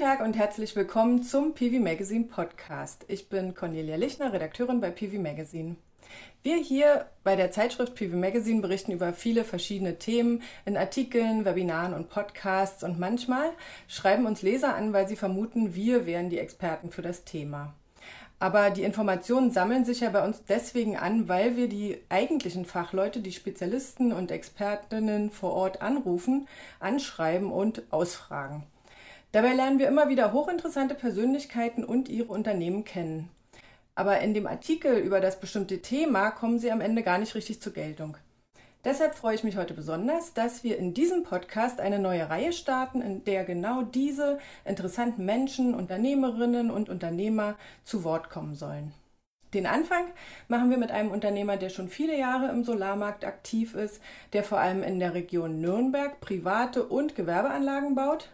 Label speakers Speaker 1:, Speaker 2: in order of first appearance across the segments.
Speaker 1: Tag und herzlich willkommen zum PV Magazine Podcast. Ich bin Cornelia Lichner, Redakteurin bei PV Magazine. Wir hier bei der Zeitschrift PV Magazine berichten über viele verschiedene Themen in Artikeln, Webinaren und Podcasts und manchmal schreiben uns Leser an, weil sie vermuten, wir wären die Experten für das Thema. Aber die Informationen sammeln sich ja bei uns deswegen an, weil wir die eigentlichen Fachleute, die Spezialisten und Expertinnen vor Ort anrufen, anschreiben und ausfragen. Dabei lernen wir immer wieder hochinteressante Persönlichkeiten und ihre Unternehmen kennen. Aber in dem Artikel über das bestimmte Thema kommen sie am Ende gar nicht richtig zur Geltung. Deshalb freue ich mich heute besonders, dass wir in diesem Podcast eine neue Reihe starten, in der genau diese interessanten Menschen, Unternehmerinnen und Unternehmer zu Wort kommen sollen. Den Anfang machen wir mit einem Unternehmer, der schon viele Jahre im Solarmarkt aktiv ist, der vor allem in der Region Nürnberg private und Gewerbeanlagen baut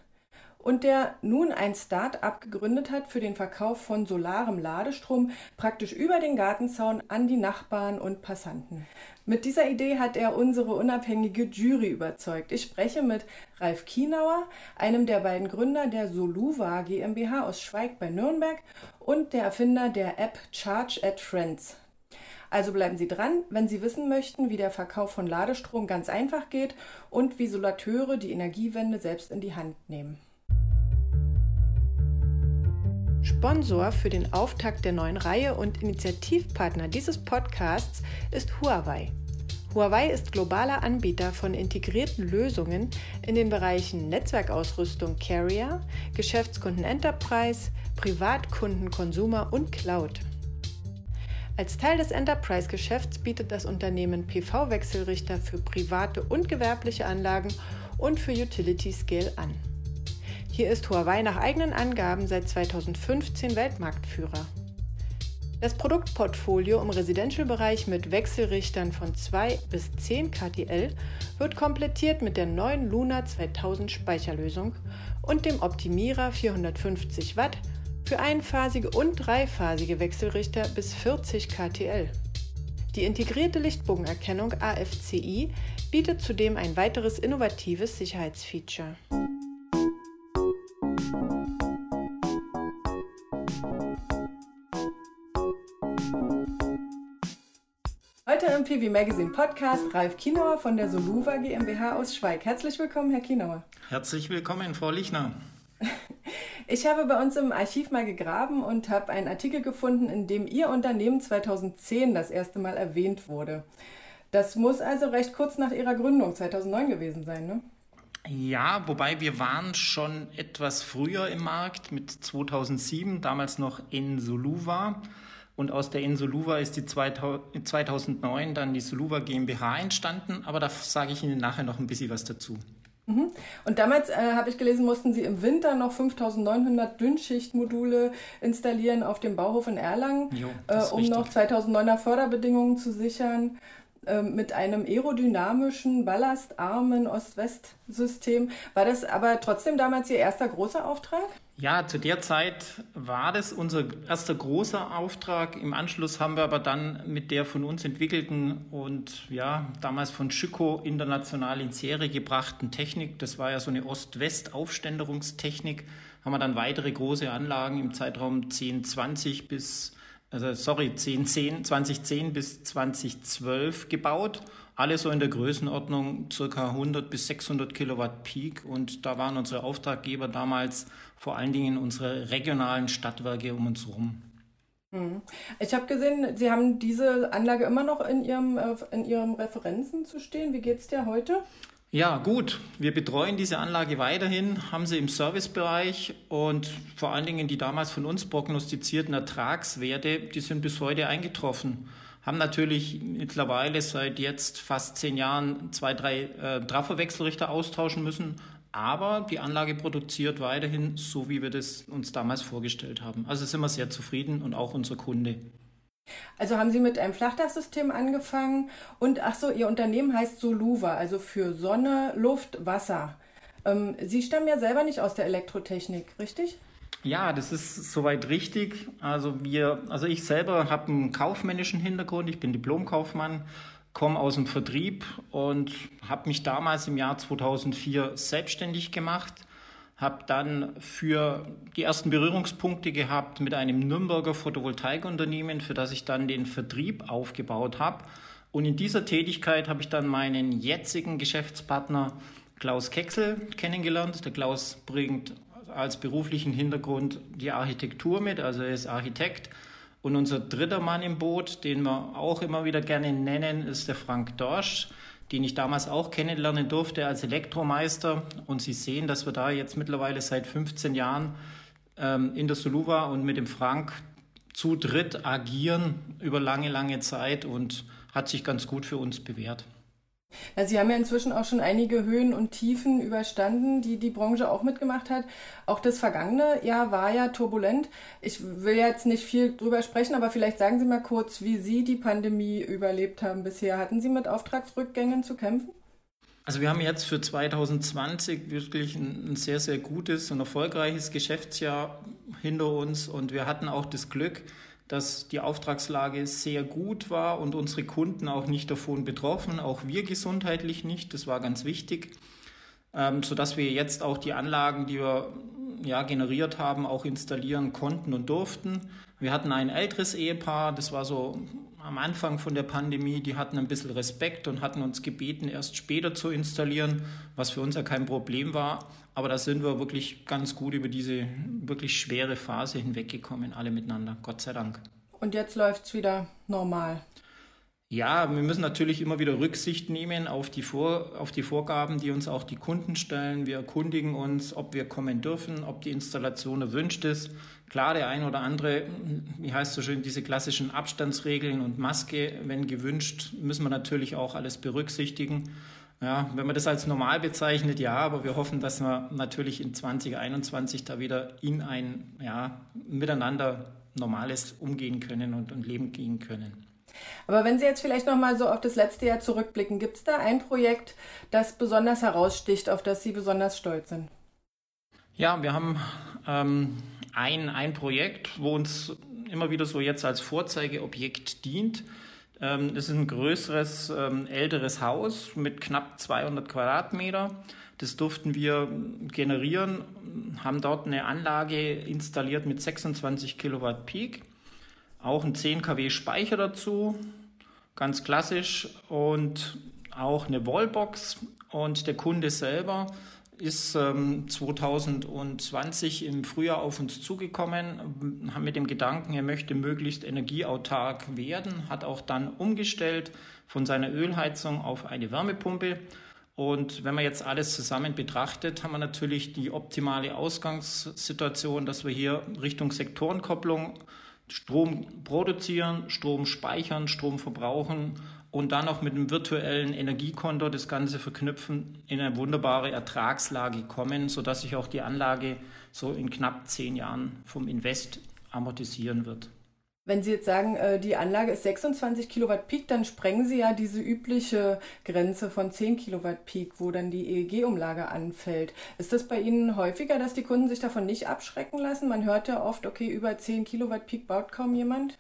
Speaker 1: und der nun ein Start-up gegründet hat für den Verkauf von solarem Ladestrom praktisch über den Gartenzaun an die Nachbarn und Passanten. Mit dieser Idee hat er unsere unabhängige Jury überzeugt. Ich spreche mit Ralf Kienauer, einem der beiden Gründer der Soluva GmbH aus Schweig bei Nürnberg und der Erfinder der App Charge at Friends. Also bleiben Sie dran, wenn Sie wissen möchten, wie der Verkauf von Ladestrom ganz einfach geht und wie Solateure die Energiewende selbst in die Hand nehmen. Sponsor für den Auftakt der neuen Reihe und Initiativpartner dieses Podcasts ist Huawei. Huawei ist globaler Anbieter von integrierten Lösungen in den Bereichen Netzwerkausrüstung Carrier, Geschäftskunden Enterprise, Privatkunden Consumer und Cloud. Als Teil des Enterprise-Geschäfts bietet das Unternehmen PV-Wechselrichter für private und gewerbliche Anlagen und für Utility Scale an. Hier ist Huawei nach eigenen Angaben seit 2015 Weltmarktführer. Das Produktportfolio im Residential-Bereich mit Wechselrichtern von 2 bis 10 KTL wird komplettiert mit der neuen Luna 2000 Speicherlösung und dem Optimierer 450 Watt für einphasige und dreiphasige Wechselrichter bis 40 KTL. Die integrierte Lichtbogenerkennung AFCI bietet zudem ein weiteres innovatives Sicherheitsfeature. PV Magazine Podcast Ralf Kienauer von der Soluva GmbH aus Schweig. Herzlich willkommen, Herr Kienauer.
Speaker 2: Herzlich willkommen, Frau Lichner.
Speaker 1: Ich habe bei uns im Archiv mal gegraben und habe einen Artikel gefunden, in dem Ihr Unternehmen 2010 das erste Mal erwähnt wurde. Das muss also recht kurz nach Ihrer Gründung 2009 gewesen sein, ne?
Speaker 2: Ja, wobei wir waren schon etwas früher im Markt mit 2007, damals noch in Soluva. Und aus der Insoluva ist die 2009 dann die Soluva GmbH entstanden. Aber da sage ich Ihnen nachher noch ein bisschen was dazu.
Speaker 1: Mhm. Und damals äh, habe ich gelesen, mussten Sie im Winter noch 5900 Dünnschichtmodule installieren auf dem Bauhof in Erlangen, jo, äh, um noch 2009er Förderbedingungen zu sichern. Ähm, mit einem aerodynamischen, ballastarmen Ost-West-System. War das aber trotzdem damals Ihr erster großer Auftrag?
Speaker 2: Ja, zu der Zeit war das unser erster großer Auftrag. Im Anschluss haben wir aber dann mit der von uns entwickelten und ja, damals von Schüko international in Serie gebrachten Technik, das war ja so eine Ost-West-Aufständerungstechnik, haben wir dann weitere große Anlagen im Zeitraum 1020 bis also sorry, 10, 10, 2010 bis 2012 gebaut. Alle so in der Größenordnung circa 100 bis 600 Kilowatt Peak. Und da waren unsere Auftraggeber damals vor allen Dingen unsere regionalen Stadtwerke um uns herum.
Speaker 1: Mhm. Ich habe gesehen, Sie haben diese Anlage immer noch in Ihrem, äh, in Ihrem Referenzen zu stehen. Wie geht es dir heute?
Speaker 2: Ja, gut. Wir betreuen diese Anlage weiterhin, haben sie im Servicebereich und vor allen Dingen die damals von uns prognostizierten Ertragswerte, die sind bis heute eingetroffen. Haben natürlich mittlerweile seit jetzt fast zehn Jahren zwei, drei äh, Trafowechselrichter austauschen müssen, aber die Anlage produziert weiterhin so, wie wir das uns damals vorgestellt haben. Also sind wir sehr zufrieden und auch unser Kunde.
Speaker 1: Also haben Sie mit einem Flachdachsystem angefangen und ach so, Ihr Unternehmen heißt Soluva, also für Sonne, Luft, Wasser. Ähm, Sie stammen ja selber nicht aus der Elektrotechnik, richtig?
Speaker 2: Ja, das ist soweit richtig. Also wir, also ich selber habe einen kaufmännischen Hintergrund. Ich bin Diplomkaufmann, komme aus dem Vertrieb und habe mich damals im Jahr 2004 selbstständig gemacht habe dann für die ersten Berührungspunkte gehabt mit einem Nürnberger Photovoltaikunternehmen, für das ich dann den Vertrieb aufgebaut habe. Und in dieser Tätigkeit habe ich dann meinen jetzigen Geschäftspartner Klaus Kexel kennengelernt. Der Klaus bringt als beruflichen Hintergrund die Architektur mit, also er ist Architekt. Und unser dritter Mann im Boot, den wir auch immer wieder gerne nennen, ist der Frank Dorsch den ich damals auch kennenlernen durfte als Elektromeister. Und Sie sehen, dass wir da jetzt mittlerweile seit 15 Jahren ähm, in der Soluva und mit dem Frank zu dritt agieren über lange, lange Zeit und hat sich ganz gut für uns bewährt.
Speaker 1: Ja, Sie haben ja inzwischen auch schon einige Höhen und Tiefen überstanden, die die Branche auch mitgemacht hat. Auch das vergangene Jahr war ja turbulent. Ich will jetzt nicht viel drüber sprechen, aber vielleicht sagen Sie mal kurz, wie Sie die Pandemie überlebt haben bisher. Hatten Sie mit Auftragsrückgängen zu kämpfen?
Speaker 2: Also wir haben jetzt für 2020 wirklich ein, ein sehr, sehr gutes und erfolgreiches Geschäftsjahr hinter uns und wir hatten auch das Glück, dass die Auftragslage sehr gut war und unsere Kunden auch nicht davon betroffen, auch wir gesundheitlich nicht. Das war ganz wichtig, ähm, sodass wir jetzt auch die Anlagen, die wir ja, generiert haben, auch installieren konnten und durften. Wir hatten ein älteres Ehepaar, das war so am Anfang von der Pandemie, die hatten ein bisschen Respekt und hatten uns gebeten, erst später zu installieren, was für uns ja kein Problem war. Aber da sind wir wirklich ganz gut über diese wirklich schwere Phase hinweggekommen, alle miteinander, Gott sei Dank.
Speaker 1: Und jetzt läuft es wieder normal.
Speaker 2: Ja, wir müssen natürlich immer wieder Rücksicht nehmen auf die, Vor auf die Vorgaben, die uns auch die Kunden stellen. Wir erkundigen uns, ob wir kommen dürfen, ob die Installation erwünscht ist. Klar, der ein oder andere, wie heißt so schön, diese klassischen Abstandsregeln und Maske, wenn gewünscht, müssen wir natürlich auch alles berücksichtigen. Ja, wenn man das als normal bezeichnet, ja, aber wir hoffen, dass wir natürlich in 2021 da wieder in ein ja, Miteinander normales umgehen können und, und leben gehen können.
Speaker 1: Aber wenn Sie jetzt vielleicht noch mal so auf das letzte Jahr zurückblicken, gibt es da ein Projekt, das besonders heraussticht, auf das Sie besonders stolz sind?
Speaker 2: Ja, wir haben ähm, ein, ein Projekt, wo uns immer wieder so jetzt als Vorzeigeobjekt dient. Ähm, das ist ein größeres, ähm, älteres Haus mit knapp 200 Quadratmeter. Das durften wir generieren, haben dort eine Anlage installiert mit 26 Kilowatt Peak, auch ein 10 kW Speicher dazu, ganz klassisch und auch eine Wallbox und der Kunde selber ist ähm, 2020 im Frühjahr auf uns zugekommen, mit dem Gedanken, er möchte möglichst energieautark werden, hat auch dann umgestellt von seiner Ölheizung auf eine Wärmepumpe. Und wenn man jetzt alles zusammen betrachtet, haben wir natürlich die optimale Ausgangssituation, dass wir hier Richtung Sektorenkopplung Strom produzieren, Strom speichern, Strom verbrauchen und dann noch mit einem virtuellen Energiekonto das Ganze verknüpfen, in eine wunderbare Ertragslage kommen, sodass sich auch die Anlage so in knapp zehn Jahren vom Invest amortisieren wird.
Speaker 1: Wenn Sie jetzt sagen, äh, die Anlage ist 26 Kilowatt Peak, dann sprengen Sie ja diese übliche Grenze von 10 Kilowatt Peak, wo dann die EEG-Umlage anfällt. Ist das bei Ihnen häufiger, dass die Kunden sich davon nicht abschrecken lassen? Man hört ja oft, okay, über 10 Kilowatt Peak baut kaum jemand.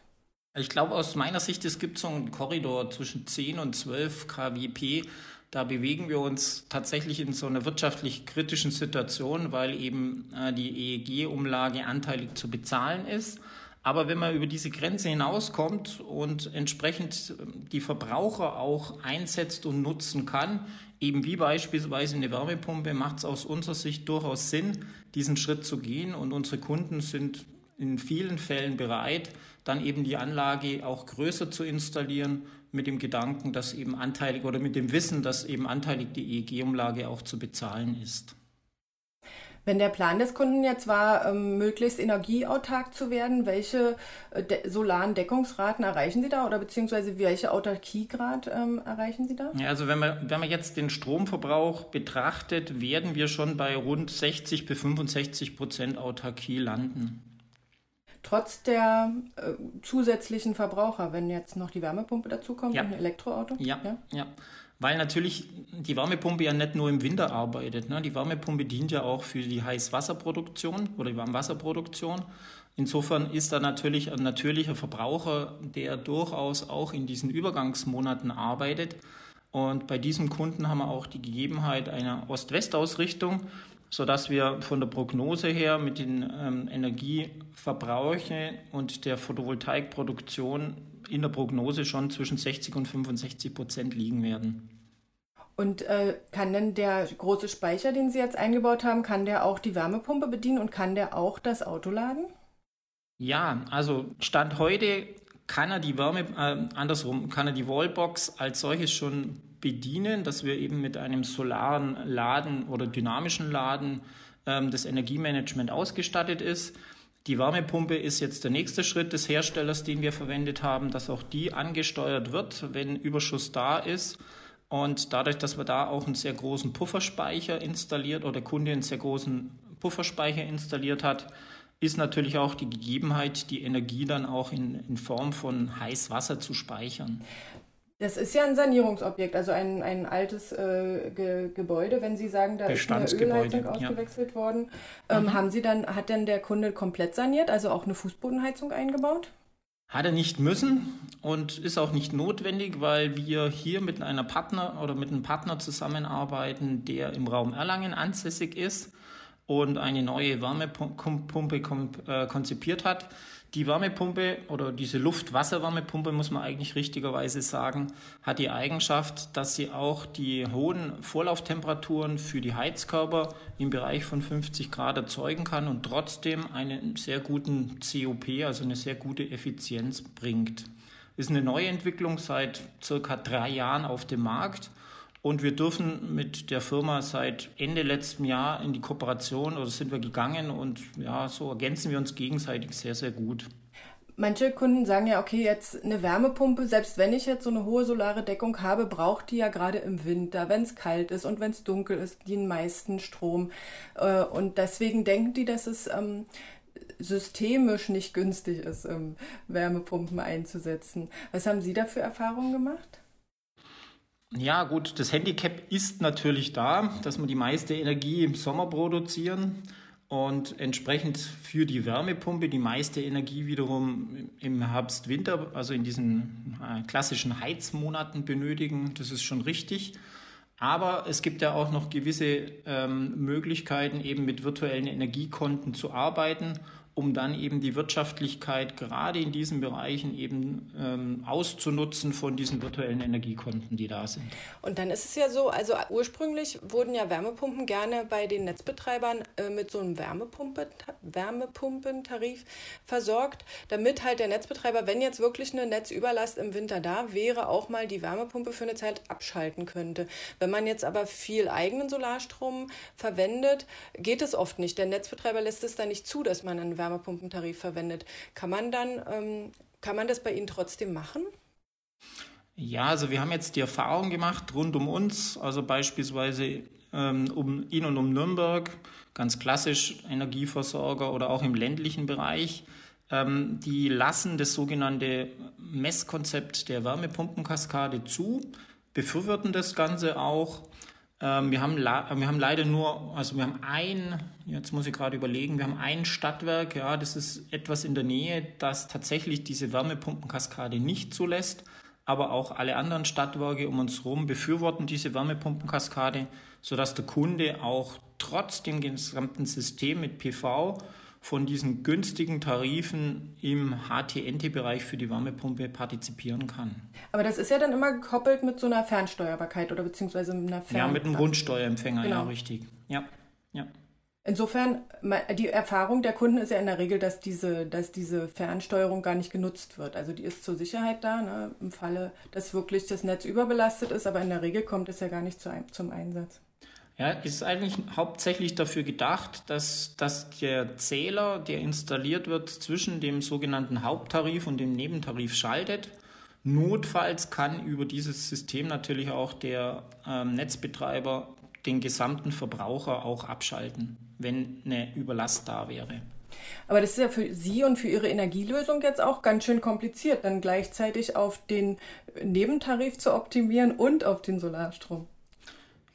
Speaker 2: Ich glaube, aus meiner Sicht, es gibt so einen Korridor zwischen 10 und 12 kWp. Da bewegen wir uns tatsächlich in so einer wirtschaftlich kritischen Situation, weil eben äh, die EEG-Umlage anteilig zu bezahlen ist. Aber wenn man über diese Grenze hinauskommt und entsprechend ähm, die Verbraucher auch einsetzt und nutzen kann, eben wie beispielsweise eine Wärmepumpe, macht es aus unserer Sicht durchaus Sinn, diesen Schritt zu gehen. Und unsere Kunden sind in vielen Fällen bereit, dann eben die Anlage auch größer zu installieren, mit dem Gedanken, dass eben anteilig oder mit dem Wissen, dass eben anteilig die EEG-Umlage auch zu bezahlen ist.
Speaker 1: Wenn der Plan des Kunden jetzt war, ähm, möglichst energieautark zu werden, welche äh, solaren Deckungsraten erreichen Sie da oder beziehungsweise welche Autarkiegrad ähm, erreichen Sie da?
Speaker 2: Ja, also wenn man, wenn man jetzt den Stromverbrauch betrachtet, werden wir schon bei rund 60 bis 65 Prozent Autarkie landen
Speaker 1: trotz der äh, zusätzlichen Verbraucher, wenn jetzt noch die Wärmepumpe dazukommt
Speaker 2: ja.
Speaker 1: und ein Elektroauto?
Speaker 2: Ja, ja, ja. Weil natürlich die Wärmepumpe ja nicht nur im Winter arbeitet. Ne? Die Wärmepumpe dient ja auch für die Heißwasserproduktion oder die Warmwasserproduktion. Insofern ist da natürlich ein natürlicher Verbraucher, der durchaus auch in diesen Übergangsmonaten arbeitet. Und bei diesem Kunden haben wir auch die Gegebenheit einer Ost-West-Ausrichtung, sodass wir von der Prognose her mit den ähm, Energieverbrauchen und der Photovoltaikproduktion in der Prognose schon zwischen 60 und 65 Prozent liegen werden.
Speaker 1: Und äh, kann denn der große Speicher, den Sie jetzt eingebaut haben, kann der auch die Wärmepumpe bedienen und kann der auch das Auto laden?
Speaker 2: Ja, also Stand heute kann er die Wärme, äh, andersrum, kann er die Wallbox als solches schon bedienen, dass wir eben mit einem solaren Laden oder dynamischen Laden ähm, das Energiemanagement ausgestattet ist. Die Wärmepumpe ist jetzt der nächste Schritt des Herstellers, den wir verwendet haben, dass auch die angesteuert wird, wenn Überschuss da ist. Und dadurch, dass wir da auch einen sehr großen Pufferspeicher installiert oder der Kunde einen sehr großen Pufferspeicher installiert hat, ist natürlich auch die Gegebenheit, die Energie dann auch in, in Form von Heißwasser zu speichern.
Speaker 1: Das ist ja ein Sanierungsobjekt, also ein, ein altes äh, Ge Gebäude. Wenn Sie sagen, da ist eine Ölheizung ja. ausgewechselt worden, ähm, mhm. haben Sie dann, hat denn der Kunde komplett saniert, also auch eine Fußbodenheizung eingebaut?
Speaker 2: Hat er nicht müssen und ist auch nicht notwendig, weil wir hier mit einer Partner oder mit einem Partner zusammenarbeiten, der im Raum Erlangen ansässig ist und eine neue Wärmepumpe äh, konzipiert hat. Die Wärmepumpe oder diese Luft-Wasser-Wärmepumpe, muss man eigentlich richtigerweise sagen, hat die Eigenschaft, dass sie auch die hohen Vorlauftemperaturen für die Heizkörper im Bereich von 50 Grad erzeugen kann und trotzdem einen sehr guten COP, also eine sehr gute Effizienz bringt. Ist eine Neuentwicklung seit circa drei Jahren auf dem Markt und wir dürfen mit der Firma seit Ende letzten Jahr in die Kooperation oder sind wir gegangen und ja, so ergänzen wir uns gegenseitig sehr, sehr gut.
Speaker 1: Manche Kunden sagen ja, okay, jetzt eine Wärmepumpe, selbst wenn ich jetzt so eine hohe solare Deckung habe, braucht die ja gerade im Winter, wenn es kalt ist und wenn es dunkel ist, den meisten Strom. Äh, und deswegen denken die, dass es ähm, systemisch nicht günstig ist, ähm, Wärmepumpen einzusetzen. Was haben Sie da für Erfahrungen gemacht?
Speaker 2: Ja, gut, das Handicap ist natürlich da, dass wir die meiste Energie im Sommer produzieren und entsprechend für die Wärmepumpe die meiste Energie wiederum im Herbst, Winter, also in diesen äh, klassischen Heizmonaten benötigen. Das ist schon richtig. Aber es gibt ja auch noch gewisse ähm, Möglichkeiten, eben mit virtuellen Energiekonten zu arbeiten um dann eben die Wirtschaftlichkeit gerade in diesen Bereichen eben ähm, auszunutzen von diesen virtuellen Energiekonten, die da sind.
Speaker 1: Und dann ist es ja so, also ursprünglich wurden ja Wärmepumpen gerne bei den Netzbetreibern äh, mit so einem Wärmepumpe, Wärmepumpentarif versorgt, damit halt der Netzbetreiber, wenn jetzt wirklich eine Netzüberlast im Winter da wäre, auch mal die Wärmepumpe für eine Zeit abschalten könnte. Wenn man jetzt aber viel eigenen Solarstrom verwendet, geht es oft nicht. Der Netzbetreiber lässt es dann nicht zu, dass man einen Wärmepumpentarif verwendet. Kann man dann, ähm, kann man das bei Ihnen trotzdem machen?
Speaker 2: Ja, also wir haben jetzt die Erfahrung gemacht rund um uns, also beispielsweise ähm, um in und um Nürnberg, ganz klassisch Energieversorger oder auch im ländlichen Bereich. Ähm, die lassen das sogenannte Messkonzept der Wärmepumpenkaskade zu, befürworten das Ganze auch ähm, wir, haben wir haben leider nur, also wir haben ein, jetzt muss ich gerade überlegen, wir haben ein Stadtwerk, ja, das ist etwas in der Nähe, das tatsächlich diese Wärmepumpenkaskade nicht zulässt, aber auch alle anderen Stadtwerke um uns herum befürworten diese Wärmepumpenkaskade, sodass der Kunde auch trotz dem gesamten System mit PV von diesen günstigen Tarifen im HTNT-Bereich für die Wärmepumpe partizipieren kann.
Speaker 1: Aber das ist ja dann immer gekoppelt mit so einer Fernsteuerbarkeit oder beziehungsweise mit einer Fern
Speaker 2: Ja, mit einem Rundsteuerempfänger, genau. ja, richtig. Ja, ja.
Speaker 1: Insofern, die Erfahrung der Kunden ist ja in der Regel, dass diese, dass diese Fernsteuerung gar nicht genutzt wird. Also die ist zur Sicherheit da, ne, im Falle, dass wirklich das Netz überbelastet ist, aber in der Regel kommt es ja gar nicht zu, zum Einsatz.
Speaker 2: Ja, ist eigentlich hauptsächlich dafür gedacht, dass, dass der Zähler, der installiert wird, zwischen dem sogenannten Haupttarif und dem Nebentarif schaltet. Notfalls kann über dieses System natürlich auch der ähm, Netzbetreiber den gesamten Verbraucher auch abschalten, wenn eine Überlast da wäre.
Speaker 1: Aber das ist ja für Sie und für Ihre Energielösung jetzt auch ganz schön kompliziert, dann gleichzeitig auf den Nebentarif zu optimieren und auf den Solarstrom.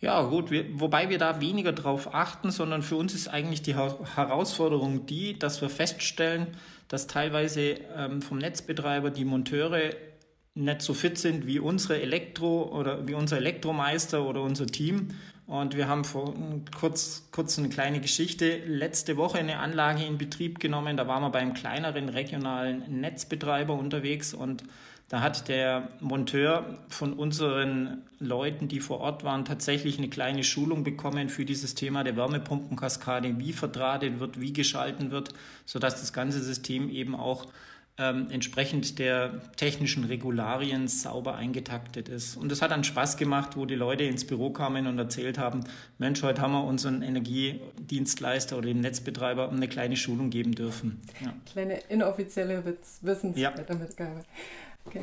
Speaker 2: Ja, gut, wir, wobei wir da weniger drauf achten, sondern für uns ist eigentlich die Herausforderung die, dass wir feststellen, dass teilweise ähm, vom Netzbetreiber die Monteure nicht so fit sind wie unsere Elektro oder wie unser Elektromeister oder unser Team. Und wir haben vor kurz, kurz eine kleine Geschichte. Letzte Woche eine Anlage in Betrieb genommen. Da waren wir beim kleineren regionalen Netzbetreiber unterwegs und da hat der Monteur von unseren Leuten, die vor Ort waren, tatsächlich eine kleine Schulung bekommen für dieses Thema der Wärmepumpenkaskade, wie verdrahtet wird, wie geschalten wird, sodass das ganze System eben auch ähm, entsprechend der technischen Regularien sauber eingetaktet ist. Und es hat dann Spaß gemacht, wo die Leute ins Büro kamen und erzählt haben, Mensch, heute haben wir unseren Energiedienstleister oder dem Netzbetreiber eine kleine Schulung geben dürfen.
Speaker 1: Ja. Kleine inoffizielle Wissensmitgabe. Ja. Okay.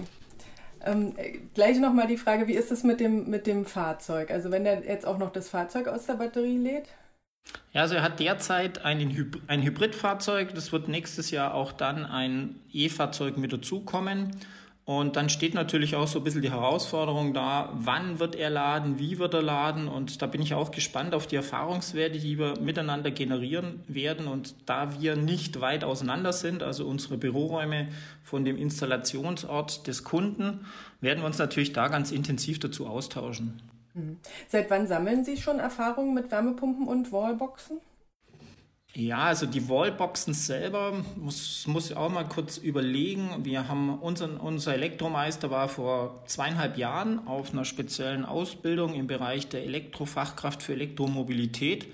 Speaker 1: Ähm, gleich nochmal die Frage, wie ist es mit dem, mit dem Fahrzeug? Also wenn er jetzt auch noch das Fahrzeug aus der Batterie lädt?
Speaker 2: Ja, also er hat derzeit ein, ein Hybridfahrzeug. Das wird nächstes Jahr auch dann ein E-Fahrzeug mit dazukommen. Und dann steht natürlich auch so ein bisschen die Herausforderung da, wann wird er laden, wie wird er laden. Und da bin ich auch gespannt auf die Erfahrungswerte, die wir miteinander generieren werden. Und da wir nicht weit auseinander sind, also unsere Büroräume von dem Installationsort des Kunden, werden wir uns natürlich da ganz intensiv dazu austauschen.
Speaker 1: Mhm. Seit wann sammeln Sie schon Erfahrungen mit Wärmepumpen und Wallboxen?
Speaker 2: Ja, also die Wallboxen selber muss, muss ich auch mal kurz überlegen. Wir haben unseren, unser Elektromeister war vor zweieinhalb Jahren auf einer speziellen Ausbildung im Bereich der Elektrofachkraft für Elektromobilität.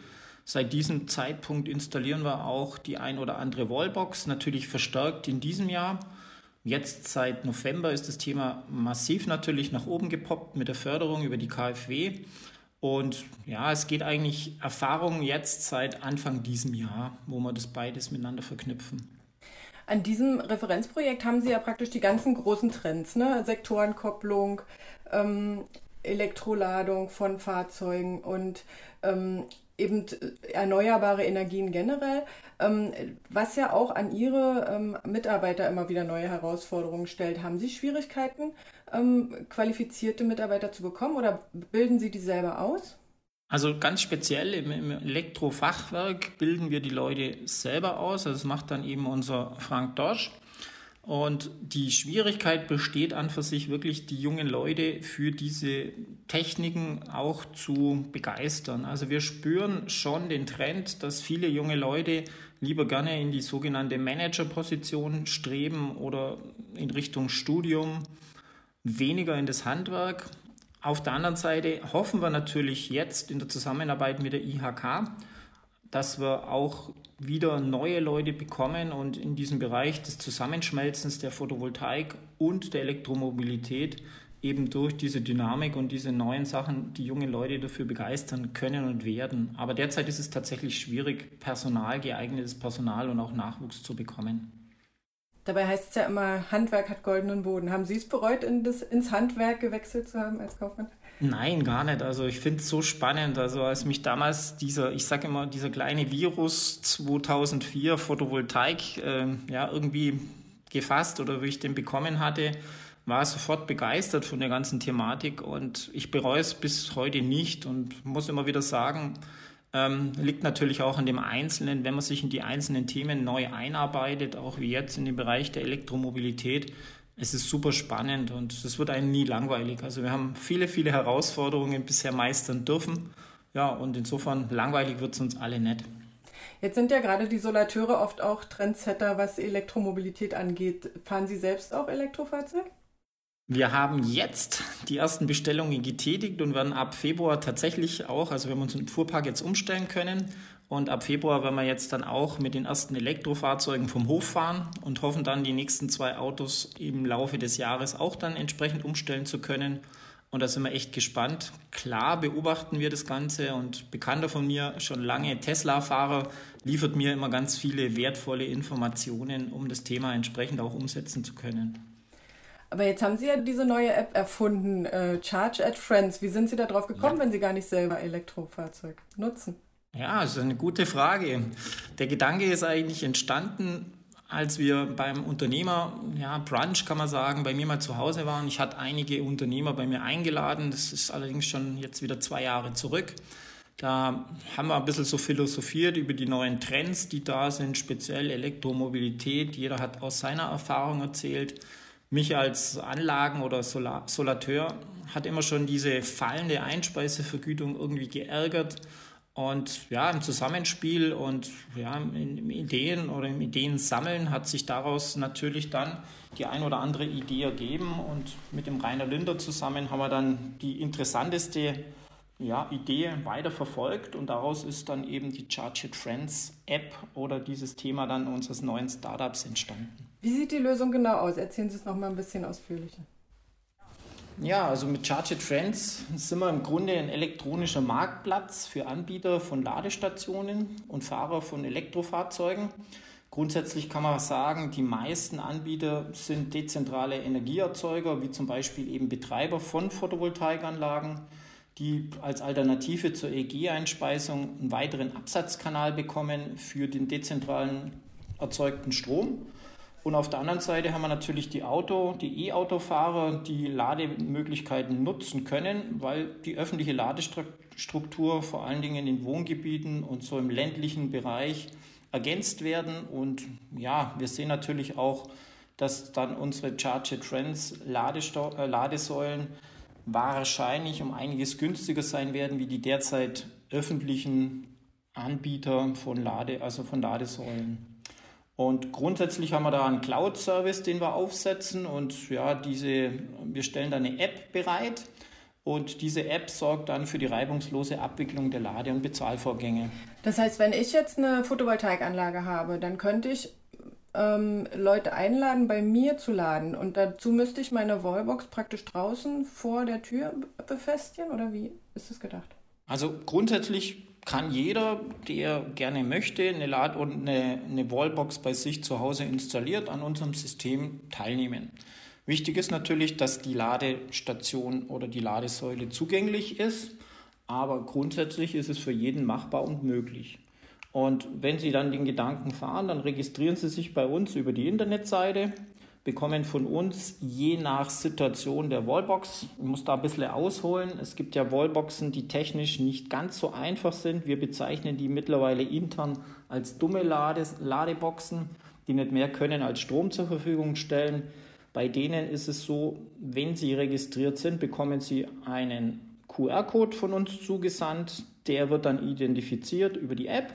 Speaker 2: Seit diesem Zeitpunkt installieren wir auch die ein oder andere Wallbox, natürlich verstärkt in diesem Jahr. Jetzt seit November ist das Thema massiv natürlich nach oben gepoppt mit der Förderung über die KfW. Und ja, es geht eigentlich Erfahrungen jetzt seit Anfang diesem Jahr, wo wir das beides miteinander verknüpfen.
Speaker 1: An diesem Referenzprojekt haben Sie ja praktisch die ganzen großen Trends, ne? Sektorenkopplung, ähm, Elektroladung von Fahrzeugen und ähm, eben erneuerbare Energien generell, ähm, was ja auch an Ihre ähm, Mitarbeiter immer wieder neue Herausforderungen stellt. Haben Sie Schwierigkeiten, ähm, qualifizierte Mitarbeiter zu bekommen oder bilden Sie die selber aus?
Speaker 2: Also ganz speziell im, im, Elektrofachwerk bilden wir die Leute selber aus. Also das macht dann eben unser Frank Dorsch. Und die Schwierigkeit besteht an für sich wirklich, die jungen Leute für diese Techniken auch zu begeistern. Also wir spüren schon den Trend, dass viele junge Leute lieber gerne in die sogenannte Managerposition streben oder in Richtung Studium, weniger in das Handwerk. Auf der anderen Seite hoffen wir natürlich jetzt in der Zusammenarbeit mit der IHK, dass wir auch wieder neue Leute bekommen und in diesem Bereich des Zusammenschmelzens der Photovoltaik und der Elektromobilität eben durch diese Dynamik und diese neuen Sachen die jungen Leute dafür begeistern können und werden. Aber derzeit ist es tatsächlich schwierig, Personal, geeignetes Personal und auch Nachwuchs zu bekommen.
Speaker 1: Dabei heißt es ja immer, Handwerk hat goldenen Boden. Haben Sie es bereut, in das, ins Handwerk gewechselt zu haben als Kaufmann?
Speaker 2: Nein, gar nicht. Also ich finde es so spannend. Also als mich damals dieser, ich sage immer, dieser kleine Virus 2004 Photovoltaik äh, ja irgendwie gefasst oder wie ich den bekommen hatte, war sofort begeistert von der ganzen Thematik und ich bereue es bis heute nicht und muss immer wieder sagen, ähm, liegt natürlich auch an dem Einzelnen, wenn man sich in die einzelnen Themen neu einarbeitet, auch wie jetzt in den Bereich der Elektromobilität, es ist super spannend und es wird einem nie langweilig. Also wir haben viele, viele Herausforderungen bisher meistern dürfen. Ja, und insofern langweilig wird es uns alle nicht.
Speaker 1: Jetzt sind ja gerade die Solateure oft auch Trendsetter, was Elektromobilität angeht. Fahren Sie selbst auch Elektrofahrzeug?
Speaker 2: Wir haben jetzt die ersten Bestellungen getätigt und werden ab Februar tatsächlich auch, also wir uns im Fuhrpark jetzt umstellen können, und ab Februar werden wir jetzt dann auch mit den ersten Elektrofahrzeugen vom Hof fahren und hoffen dann die nächsten zwei Autos im Laufe des Jahres auch dann entsprechend umstellen zu können. Und da sind wir echt gespannt. Klar beobachten wir das Ganze und Bekannter von mir, schon lange Tesla-Fahrer, liefert mir immer ganz viele wertvolle Informationen, um das Thema entsprechend auch umsetzen zu können.
Speaker 1: Aber jetzt haben Sie ja diese neue App erfunden, äh, Charge at Friends. Wie sind Sie da drauf gekommen, ja. wenn Sie gar nicht selber Elektrofahrzeug nutzen?
Speaker 2: Ja, das ist eine gute Frage. Der Gedanke ist eigentlich entstanden, als wir beim Unternehmer, ja, Brunch kann man sagen, bei mir mal zu Hause waren. Ich hatte einige Unternehmer bei mir eingeladen. Das ist allerdings schon jetzt wieder zwei Jahre zurück. Da haben wir ein bisschen so philosophiert über die neuen Trends, die da sind, speziell Elektromobilität. Jeder hat aus seiner Erfahrung erzählt. mich als Anlagen- oder Solateur hat immer schon diese fallende Einspeisevergütung irgendwie geärgert. Und ja, im Zusammenspiel und ja, im Ideen oder im Ideensammeln hat sich daraus natürlich dann die ein oder andere Idee ergeben. Und mit dem Rainer Linder zusammen haben wir dann die interessanteste ja, Idee weiter verfolgt und daraus ist dann eben die Charge It Friends App oder dieses Thema dann unseres neuen Startups entstanden.
Speaker 1: Wie sieht die Lösung genau aus? Erzählen Sie es noch mal ein bisschen ausführlicher.
Speaker 2: Ja, also mit Charge It Friends sind wir im Grunde ein elektronischer Marktplatz für Anbieter von Ladestationen und Fahrer von Elektrofahrzeugen. Grundsätzlich kann man sagen, die meisten Anbieter sind dezentrale Energieerzeuger, wie zum Beispiel eben Betreiber von Photovoltaikanlagen die als Alternative zur EG-Einspeisung einen weiteren Absatzkanal bekommen für den dezentralen erzeugten Strom. Und auf der anderen Seite haben wir natürlich die Auto, die E-Autofahrer, die Lademöglichkeiten nutzen können, weil die öffentliche Ladestruktur vor allen Dingen in den Wohngebieten und so im ländlichen Bereich ergänzt werden. Und ja, wir sehen natürlich auch, dass dann unsere Charge Trends äh, Ladesäulen wahrscheinlich um einiges günstiger sein werden wie die derzeit öffentlichen Anbieter von Lade, also von Ladesäulen. Und grundsätzlich haben wir da einen Cloud-Service, den wir aufsetzen und ja, diese, wir stellen da eine App bereit und diese App sorgt dann für die reibungslose Abwicklung der Lade- und Bezahlvorgänge.
Speaker 1: Das heißt, wenn ich jetzt eine Photovoltaikanlage habe, dann könnte ich ähm, Leute einladen, bei mir zu laden. Und dazu müsste ich meine Wallbox praktisch draußen vor der Tür befestigen oder wie ist das gedacht?
Speaker 2: Also grundsätzlich kann jeder, der gerne möchte, eine Lad- und eine, eine Wallbox bei sich zu Hause installiert, an unserem System teilnehmen. Wichtig ist natürlich, dass die Ladestation oder die Ladesäule zugänglich ist, aber grundsätzlich ist es für jeden machbar und möglich. Und wenn Sie dann den Gedanken fahren, dann registrieren Sie sich bei uns über die Internetseite, bekommen von uns je nach Situation der Wallbox, ich muss da ein bisschen ausholen, es gibt ja Wallboxen, die technisch nicht ganz so einfach sind. Wir bezeichnen die mittlerweile intern als dumme Lades Ladeboxen, die nicht mehr können als Strom zur Verfügung stellen. Bei denen ist es so, wenn Sie registriert sind, bekommen Sie einen QR-Code von uns zugesandt. Der wird dann identifiziert über die App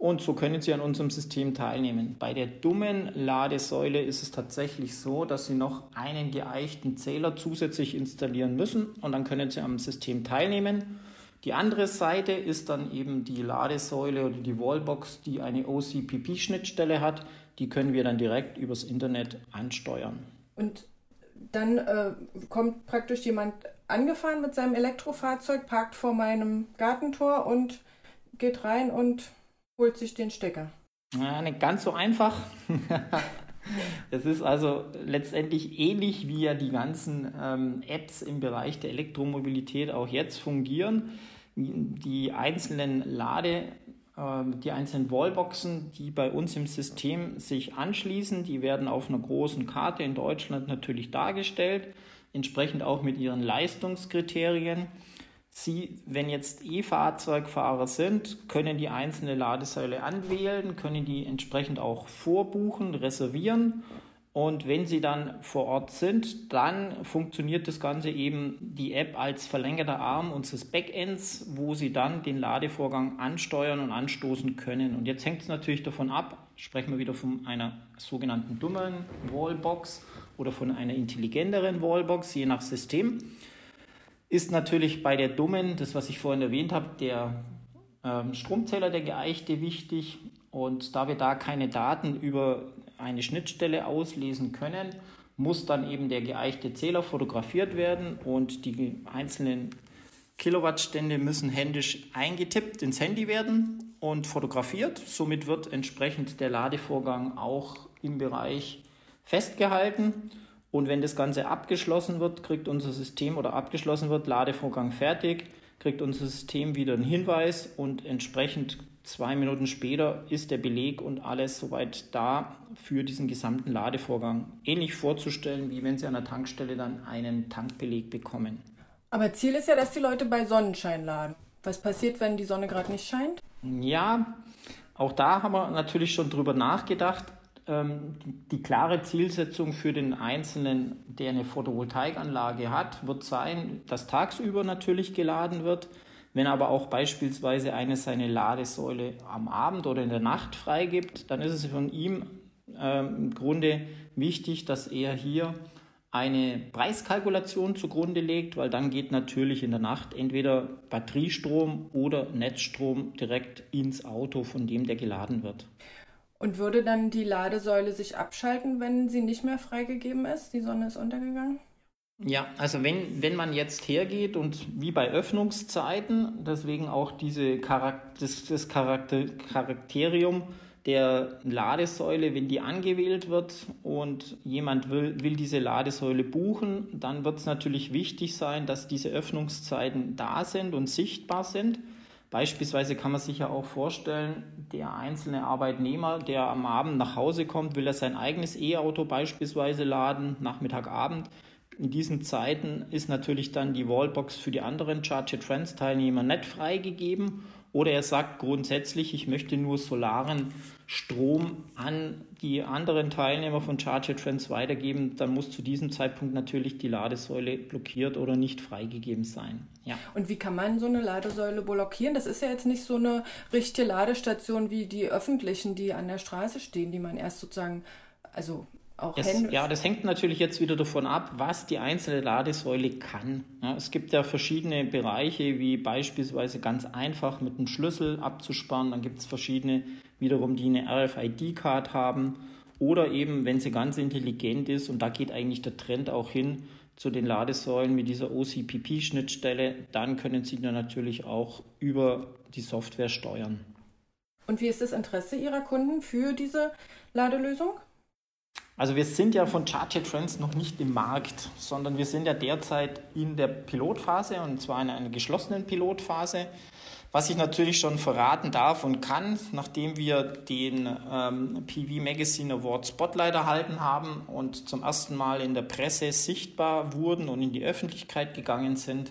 Speaker 2: und so können Sie an unserem System teilnehmen. Bei der dummen Ladesäule ist es tatsächlich so, dass Sie noch einen geeichten Zähler zusätzlich installieren müssen und dann können Sie am System teilnehmen. Die andere Seite ist dann eben die Ladesäule oder die Wallbox, die eine OCPP-Schnittstelle hat. Die können wir dann direkt übers Internet ansteuern.
Speaker 1: Und dann äh, kommt praktisch jemand angefahren mit seinem Elektrofahrzeug, parkt vor meinem Gartentor und geht rein und holt sich den Stecker.
Speaker 2: Ja, nicht ganz so einfach. Es ist also letztendlich ähnlich wie ja die ganzen ähm, Apps im Bereich der Elektromobilität auch jetzt fungieren. Die einzelnen Lade, äh, die einzelnen Wallboxen, die bei uns im System sich anschließen, die werden auf einer großen Karte in Deutschland natürlich dargestellt, entsprechend auch mit ihren Leistungskriterien. Sie, wenn jetzt E-Fahrzeugfahrer sind, können die einzelne Ladesäule anwählen, können die entsprechend auch vorbuchen, reservieren. Und wenn Sie dann vor Ort sind, dann funktioniert das Ganze eben die App als verlängerter Arm unseres Backends, wo Sie dann den Ladevorgang ansteuern und anstoßen können. Und jetzt hängt es natürlich davon ab, sprechen wir wieder von einer sogenannten dummen Wallbox oder von einer intelligenteren Wallbox, je nach System ist natürlich bei der dummen, das was ich vorhin erwähnt habe, der ähm, Stromzähler, der geeichte, wichtig. Und da wir da keine Daten über eine Schnittstelle auslesen können, muss dann eben der geeichte Zähler fotografiert werden und die einzelnen Kilowattstände müssen händisch eingetippt ins Handy werden und fotografiert. Somit wird entsprechend der Ladevorgang auch im Bereich festgehalten. Und wenn das Ganze abgeschlossen wird, kriegt unser System oder abgeschlossen wird, Ladevorgang fertig, kriegt unser System wieder einen Hinweis und entsprechend zwei Minuten später ist der Beleg und alles soweit da für diesen gesamten Ladevorgang. Ähnlich vorzustellen, wie wenn Sie an der Tankstelle dann einen Tankbeleg bekommen.
Speaker 1: Aber Ziel ist ja, dass die Leute bei Sonnenschein laden. Was passiert, wenn die Sonne gerade nicht scheint?
Speaker 2: Ja, auch da haben wir natürlich schon drüber nachgedacht. Ähm, die, klare Zielsetzung für den Einzelnen, der eine Photovoltaikanlage hat, wird sein, dass tagsüber natürlich geladen wird. Wenn aber auch beispielsweise eine seine Ladesäule am Abend oder in der Nacht freigibt, dann ist es von ihm äh, im Grunde wichtig, dass er hier eine Preiskalkulation zugrunde legt, weil dann geht natürlich in der Nacht entweder Batteriestrom oder Netzstrom direkt ins Auto, von dem der geladen wird.
Speaker 1: Und würde dann die Ladesäule sich abschalten, wenn sie nicht mehr freigegeben ist? Die Sonne ist untergegangen?
Speaker 2: Ja, also wenn, wenn man jetzt hergeht und wie bei Öffnungszeiten, deswegen auch diese Charakter, das, das Charakter, Charakterium der Ladesäule, wenn die angewählt wird und jemand will, will diese Ladesäule buchen, dann wird es natürlich wichtig sein, dass diese Öffnungszeiten da sind und sichtbar sind. Beispielsweise kann man sich ja auch vorstellen, der einzelne Arbeitnehmer, der am Abend nach Hause kommt, will er sein eigenes E-Auto beispielsweise laden, Nachmittag, Abend. In diesen Zeiten ist natürlich dann die Wallbox für die anderen Charge Trends Teilnehmer nicht freigegeben oder er sagt grundsätzlich, ich möchte nur solaren Strom an die anderen Teilnehmer von Charger Trends weitergeben, dann muss zu diesem Zeitpunkt natürlich die Ladesäule blockiert oder nicht freigegeben sein.
Speaker 1: Ja. Und wie kann man so eine Ladesäule blockieren? Das ist ja jetzt nicht so eine richtige Ladestation wie die öffentlichen, die an der Straße stehen, die man erst sozusagen, also auch
Speaker 2: es, ja, das hängt natürlich jetzt wieder davon ab, was die einzelne Ladesäule kann. Ja, es gibt ja verschiedene Bereiche, wie beispielsweise ganz einfach mit einem Schlüssel abzusparen. Dann gibt es verschiedene wiederum, die eine RFID-Card haben. Oder eben, wenn sie ganz intelligent ist, und da geht eigentlich der Trend auch hin zu den Ladesäulen mit dieser OCPP-Schnittstelle, dann können sie dann natürlich auch über die Software steuern.
Speaker 1: Und wie ist das Interesse Ihrer Kunden für diese Ladelösung?
Speaker 2: Also wir sind ja von Charge Trends noch nicht im Markt, sondern wir sind ja derzeit in der Pilotphase und zwar in einer geschlossenen Pilotphase. Was ich natürlich schon verraten darf und kann, nachdem wir den ähm, PV Magazine Award Spotlight erhalten haben und zum ersten Mal in der Presse sichtbar wurden und in die Öffentlichkeit gegangen sind,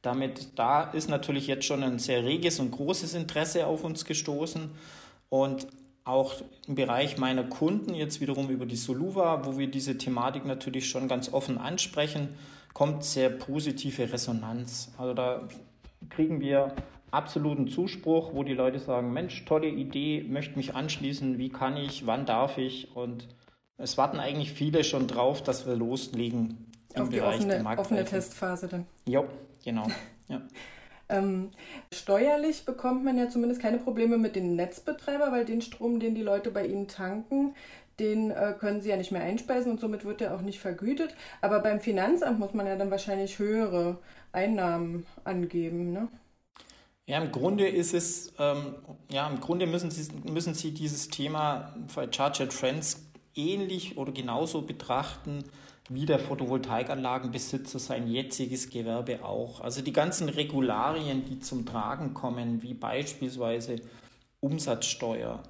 Speaker 2: damit da ist natürlich jetzt schon ein sehr reges und großes Interesse auf uns gestoßen. Und auch im Bereich meiner Kunden, jetzt wiederum über die Soluva, wo wir diese Thematik natürlich schon ganz offen ansprechen, kommt sehr positive Resonanz. Also da kriegen wir absoluten Zuspruch, wo die Leute sagen, Mensch, tolle Idee, möchte mich anschließen, wie kann ich, wann darf ich? Und es warten eigentlich viele schon drauf, dass wir loslegen
Speaker 1: im Auf Bereich die offene, der offene Testphase dann.
Speaker 2: Ja, genau. Ja.
Speaker 1: Ähm, steuerlich bekommt man ja zumindest keine Probleme mit dem Netzbetreiber, weil den Strom, den die Leute bei ihnen tanken, den äh, können sie ja nicht mehr einspeisen und somit wird er auch nicht vergütet. Aber beim Finanzamt muss man ja dann wahrscheinlich höhere Einnahmen angeben, ne?
Speaker 2: Ja, im Grunde ist es, ähm, ja, im Grunde müssen Sie, müssen Sie dieses Thema bei Charger Trends ähnlich oder genauso betrachten wie der Photovoltaikanlagenbesitzer sein jetziges Gewerbe auch. Also die ganzen Regularien, die zum Tragen kommen, wie beispielsweise Umsatzsteuer,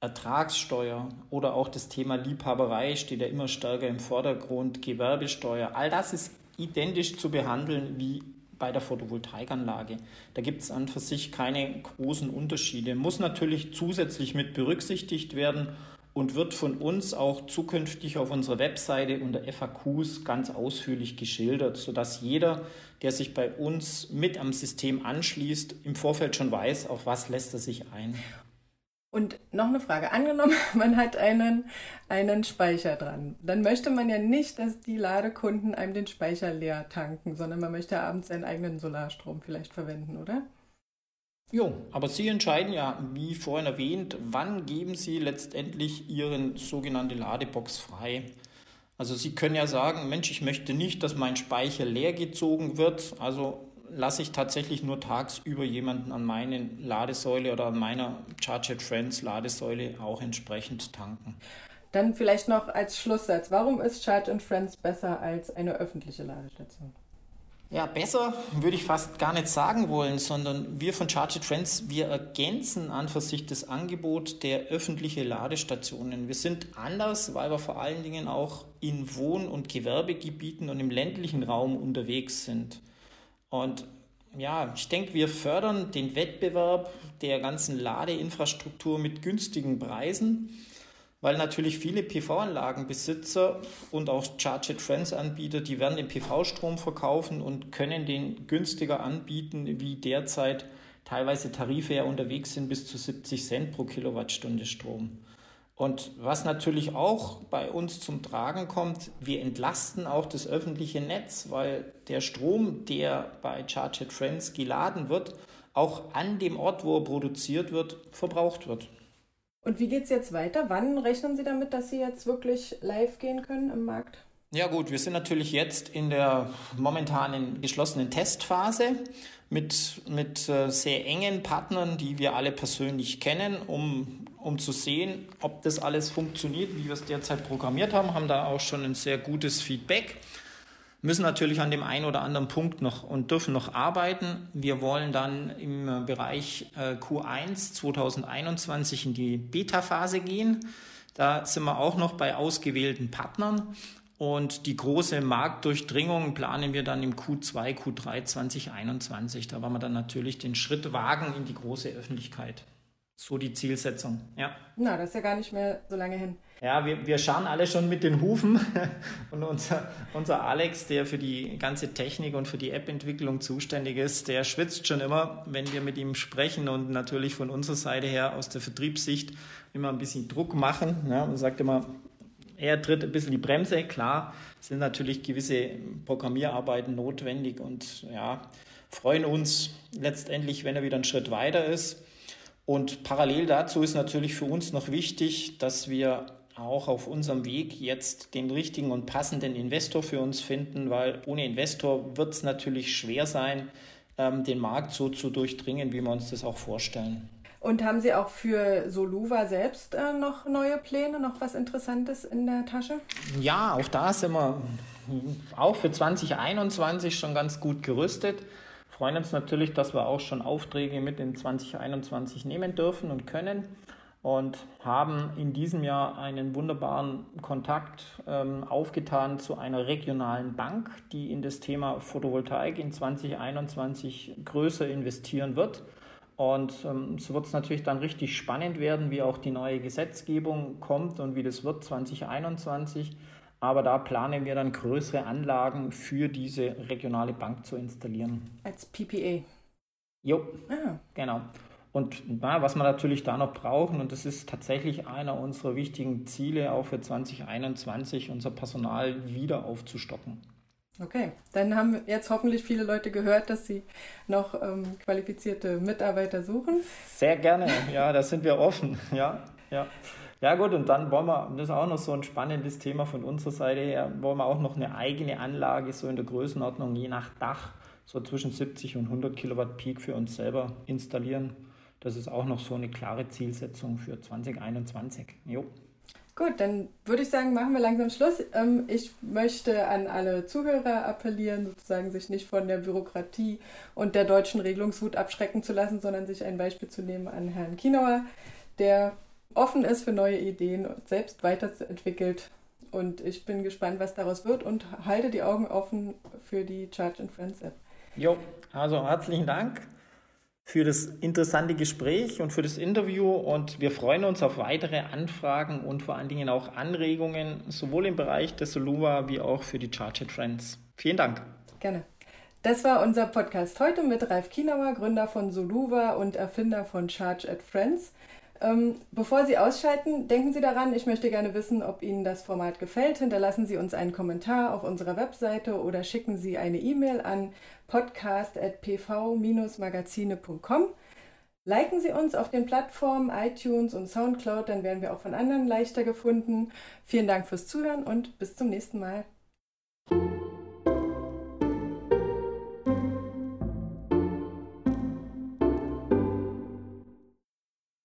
Speaker 2: Ertragssteuer oder auch das Thema Liebhaberei steht ja immer stärker im Vordergrund, Gewerbesteuer, all das ist identisch zu behandeln wie bei der Photovoltaikanlage. Da gibt es an für sich keine großen Unterschiede. Muss natürlich zusätzlich mit berücksichtigt werden und wird von uns auch zukünftig auf unserer Webseite unter FAQs ganz ausführlich geschildert, sodass jeder, der sich bei uns mit am System anschließt, im Vorfeld schon weiß, auf was lässt er sich ein.
Speaker 1: Und noch eine Frage. Angenommen, man hat einen, einen Speicher dran. Dann möchte man ja nicht, dass die Ladekunden einem den Speicher leer tanken, sondern man möchte abends seinen eigenen Solarstrom vielleicht verwenden, oder?
Speaker 2: Jo, aber Sie entscheiden ja, wie vorhin erwähnt, wann geben Sie letztendlich Ihren sogenannte Ladebox frei. Also Sie können ja sagen, Mensch, ich möchte nicht, dass mein Speicher leer gezogen wird, also lasse ich tatsächlich nur tagsüber jemanden an meinen Ladesäule oder an meiner Charger Trends Ladesäule auch entsprechend tanken.
Speaker 1: Dann vielleicht noch als Schlusssatz, warum ist Charge Friends besser als eine öffentliche Ladestation?
Speaker 2: Ja, besser würde ich fast gar nicht sagen wollen, sondern wir von Charge Trends, wir ergänzen an für sich das Angebot der öffentlichen Ladestationen. Wir sind anders, weil wir vor allen Dingen auch in Wohn- und Gewerbegebieten und im ländlichen Raum unterwegs sind. Und ja, ich denke, wir fördern den Wettbewerb der ganzen Ladeinfrastruktur mit günstigen Preisen. Weil natürlich viele PV-Anlagenbesitzer und auch Charge Friends Anbieter, die werden den PV-Strom verkaufen und können den günstiger anbieten, wie derzeit teilweise Tarife ja unterwegs sind bis zu 70 Cent pro Kilowattstunde Strom. Und was natürlich auch bei uns zum Tragen kommt, wir entlasten auch das öffentliche Netz, weil der Strom, der bei Charge Friends geladen wird, auch an dem Ort, wo er produziert wird, verbraucht wird.
Speaker 1: Und wie geht es jetzt weiter? Wann rechnen Sie damit, dass Sie jetzt wirklich live gehen können im Markt?
Speaker 2: Ja gut, wir sind natürlich jetzt in der momentanen geschlossenen Testphase mit, mit äh, sehr engen Partnern, die wir alle persönlich kennen, um, um zu sehen, ob das alles funktioniert, wie wir es derzeit programmiert haben, haben da auch schon ein sehr gutes Feedback müssen natürlich an dem einen oder anderen Punkt noch und dürfen noch arbeiten. Wir wollen dann im Bereich äh, Q1 2021 in die Beta-Phase gehen. Da sind wir auch noch bei ausgewählten Partnern. Und die große Marktdurchdringung planen wir dann im Q2, Q3 2021. Da wollen wir dann natürlich den Schritt wagen in die große Öffentlichkeit. So die Zielsetzung, ja.
Speaker 1: Na, das ist ja gar nicht mehr so lange hin.
Speaker 2: Ja, wir, wir schauen alle schon mit den Hufen und unser, unser Alex, der für die ganze Technik und für die App-Entwicklung zuständig ist, der schwitzt schon immer, wenn wir mit ihm sprechen und natürlich von unserer Seite her aus der Vertriebssicht immer ein bisschen Druck machen. Ja, und sagt immer, er tritt ein bisschen die Bremse. Klar, sind natürlich gewisse Programmierarbeiten notwendig und ja, freuen uns letztendlich, wenn er wieder einen Schritt weiter ist. Und parallel dazu ist natürlich für uns noch wichtig, dass wir auch auf unserem Weg jetzt den richtigen und passenden Investor für uns finden, weil ohne Investor wird es natürlich schwer sein, ähm, den Markt so zu durchdringen, wie wir uns das auch vorstellen.
Speaker 1: Und haben Sie auch für Soluva selbst äh, noch neue Pläne, noch was Interessantes in der Tasche?
Speaker 2: Ja, auch da sind wir auch für 2021 schon ganz gut gerüstet. Freuen uns natürlich, dass wir auch schon Aufträge mit in 2021 nehmen dürfen und können und haben in diesem Jahr einen wunderbaren Kontakt ähm, aufgetan zu einer regionalen Bank, die in das Thema Photovoltaik in 2021 größer investieren wird. Und ähm, so wird es natürlich dann richtig spannend werden, wie auch die neue Gesetzgebung kommt und wie das wird 2021. Aber da planen wir dann größere Anlagen für diese regionale Bank zu installieren.
Speaker 1: Als PPA.
Speaker 2: Jo, ah. genau. Und na, was wir natürlich da noch brauchen, und das ist tatsächlich einer unserer wichtigen Ziele auch für 2021, unser Personal wieder aufzustocken.
Speaker 1: Okay, dann haben jetzt hoffentlich viele Leute gehört, dass sie noch ähm, qualifizierte Mitarbeiter suchen.
Speaker 2: Sehr gerne, ja, da sind wir offen, ja, ja. Ja gut, und dann wollen wir, das ist auch noch so ein spannendes Thema von unserer Seite her, wollen wir auch noch eine eigene Anlage so in der Größenordnung je nach Dach so zwischen 70 und 100 Kilowatt Peak für uns selber installieren. Das ist auch noch so eine klare Zielsetzung für 2021. Jo.
Speaker 1: Gut, dann würde ich sagen, machen wir langsam Schluss. Ähm, ich möchte an alle Zuhörer appellieren, sozusagen sich nicht von der Bürokratie und der deutschen Regelungswut abschrecken zu lassen, sondern sich ein Beispiel zu nehmen an Herrn Kinauer, der offen ist für neue Ideen und selbst weiterentwickelt. Und ich bin gespannt, was daraus wird und halte die Augen offen für die Charge and Friends App.
Speaker 2: Jo, also herzlichen Dank für das interessante Gespräch und für das Interview und wir freuen uns auf weitere Anfragen und vor allen Dingen auch Anregungen, sowohl im Bereich des Soluva wie auch für die Charge Trends. Vielen Dank.
Speaker 1: Gerne. Das war unser Podcast heute mit Ralf Kienauer, Gründer von Soluva und Erfinder von Charge at Friends. Ähm, bevor Sie ausschalten, denken Sie daran, ich möchte gerne wissen, ob Ihnen das Format gefällt. Hinterlassen Sie uns einen Kommentar auf unserer Webseite oder schicken Sie eine E-Mail an podcast.pv-magazine.com. Liken Sie uns auf den Plattformen iTunes und Soundcloud, dann werden wir auch von anderen leichter gefunden. Vielen Dank fürs Zuhören und bis zum nächsten Mal.